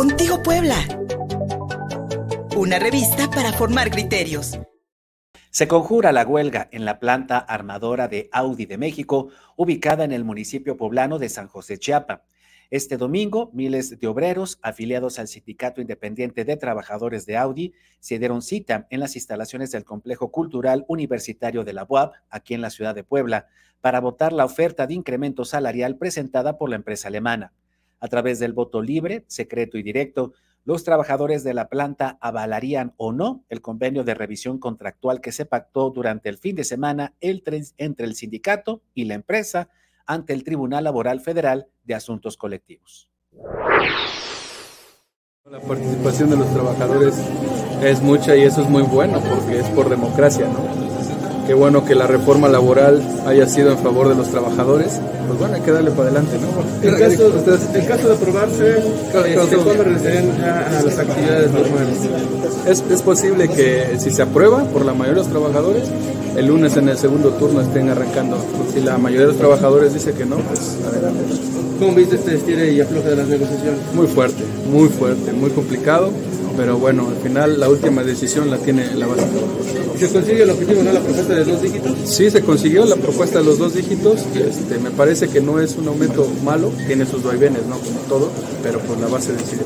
Contigo Puebla. Una revista para formar criterios. Se conjura la huelga en la planta armadora de Audi de México, ubicada en el municipio poblano de San José Chiapa. Este domingo, miles de obreros afiliados al Sindicato Independiente de Trabajadores de Audi se dieron cita en las instalaciones del Complejo Cultural Universitario de la UAP, aquí en la ciudad de Puebla, para votar la oferta de incremento salarial presentada por la empresa alemana. A través del voto libre, secreto y directo, los trabajadores de la planta avalarían o no el convenio de revisión contractual que se pactó durante el fin de semana entre el sindicato y la empresa ante el Tribunal Laboral Federal de Asuntos Colectivos. La participación de los trabajadores es mucha y eso es muy bueno porque es por democracia, ¿no? Qué bueno que la reforma laboral haya sido en favor de los trabajadores. Pues bueno, hay que darle para adelante, ¿no? En caso, en caso de aprobarse, este, ¿cuándo regresarían a las actividades normales? Es, es posible que si se aprueba por la mayoría de los trabajadores, el lunes en el segundo turno estén arrancando. Si la mayoría de los trabajadores dice que no, pues adelante. ¿Cómo viste este estire y afloja de las negociaciones? Muy fuerte, muy fuerte, muy complicado, pero bueno, al final la última decisión la tiene la base. ¿Se consigue el objetivo, no la propuesta de dos dígitos? Sí, se consiguió la propuesta de los dos dígitos. Este, me parece que no es un aumento malo, tiene sus vaivenes, ¿no? Como todo, pero por la base decide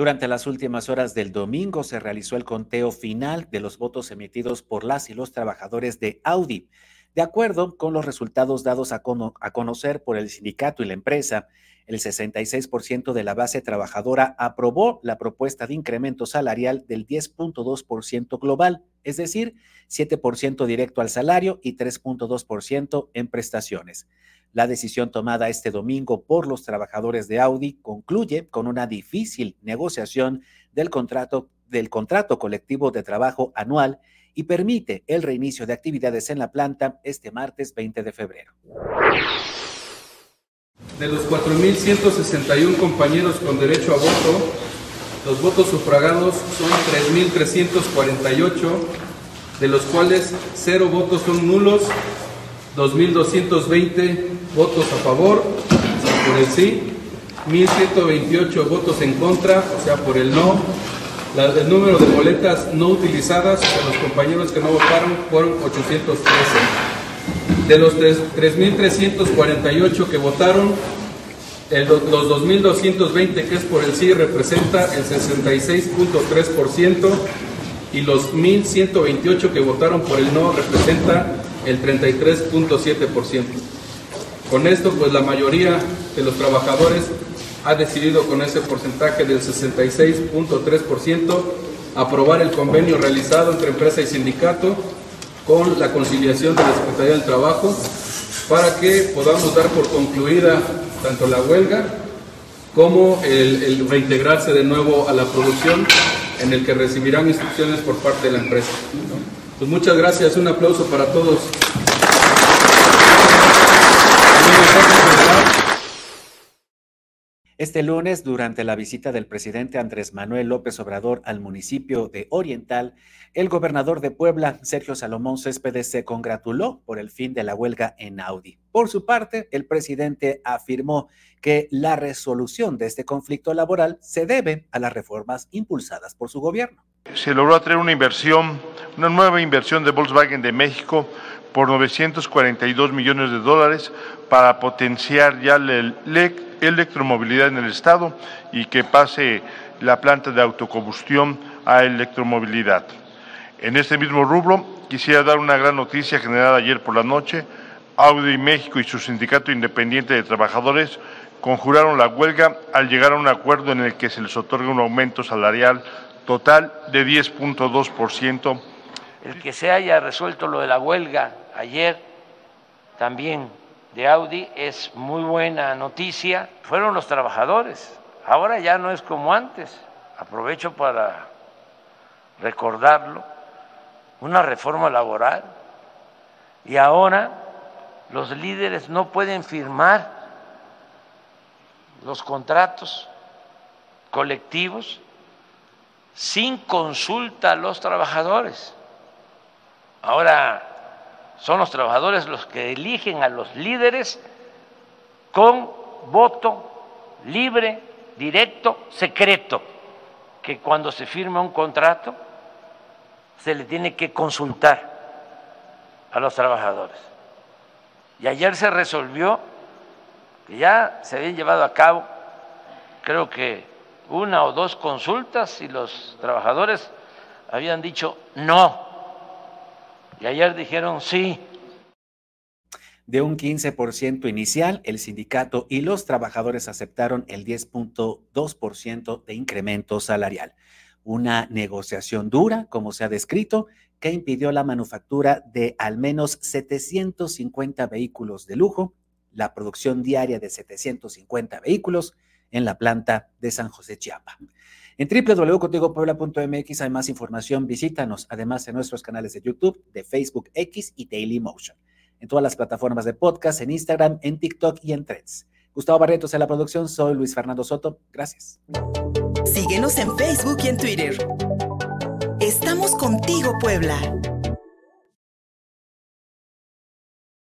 durante las últimas horas del domingo se realizó el conteo final de los votos emitidos por las y los trabajadores de Audi. De acuerdo con los resultados dados a, conocer por el sindicato y la empresa, el 66% de la base trabajadora aprobó la propuesta de incremento salarial del 10.2% global, es decir, 7% directo al salario y 3.2% en prestaciones. La decisión tomada este domingo por los trabajadores de Audi concluye con una difícil negociación del contrato, del contrato colectivo de trabajo anual y permite el reinicio de actividades en la planta este martes 20 de febrero. De los 4.161 compañeros con derecho a voto, los votos sufragados son 3.348, de los cuales cero votos son nulos, 2.220 votos a favor, por el sí, 1.128 votos en contra, o sea, por el no. el número de boletas no utilizadas de los compañeros que no votaron fueron 813. De los 3.348 que votaron, los 2.220 que es por el sí representa el 66.3% y los 1.128 que votaron por el no representa el 33.7%. Con esto, pues la mayoría de los trabajadores ha decidido con ese porcentaje del 66.3% aprobar el convenio realizado entre empresa y sindicato con la conciliación de la Secretaría del Trabajo para que podamos dar por concluida tanto la huelga como el, reintegrarse de nuevo a la producción en el que recibirán instrucciones por parte de la empresa. Pues muchas gracias, un aplauso para todos. Este lunes, durante la visita del presidente Andrés Manuel López Obrador al municipio de Oriental, el gobernador de Puebla, Sergio Salomón Céspedes, se congratuló por el fin de la huelga en Audi. Por su parte, el presidente afirmó que la resolución de este conflicto laboral se debe a las reformas impulsadas por su gobierno. Se logró atraer una inversión, una nueva inversión de Volkswagen de México por 942 millones de dólares para potenciar ya la electromovilidad en el Estado y que pase la planta de autocombustión a electromovilidad. En este mismo rubro, quisiera dar una gran noticia generada ayer por la noche. Audi México y su Sindicato Independiente de Trabajadores conjuraron la huelga al llegar a un acuerdo en el que se les otorga un aumento salarial total de 10.2% el que se haya resuelto lo de la huelga ayer también de Audi es muy buena noticia. Fueron los trabajadores. Ahora ya no es como antes. Aprovecho para recordarlo. Una reforma laboral. Y ahora los líderes no pueden firmar los contratos colectivos sin consulta a los trabajadores. Ahora son los trabajadores los que eligen a los líderes con voto libre, directo, secreto, que cuando se firma un contrato se le tiene que consultar a los trabajadores. Y ayer se resolvió que ya se habían llevado a cabo, creo que una o dos consultas y los trabajadores habían dicho no. Y ayer dijeron sí. De un 15% inicial, el sindicato y los trabajadores aceptaron el 10.2% de incremento salarial. Una negociación dura, como se ha descrito, que impidió la manufactura de al menos 750 vehículos de lujo, la producción diaria de 750 vehículos en la planta de San José Chiapa. En www.contigopuebla.mx hay más información, visítanos además en nuestros canales de YouTube, de Facebook X y Daily Motion, en todas las plataformas de podcast, en Instagram, en TikTok y en Threads. Gustavo Barretos en la producción, soy Luis Fernando Soto, gracias. Síguenos en Facebook y en Twitter. Estamos contigo, Puebla.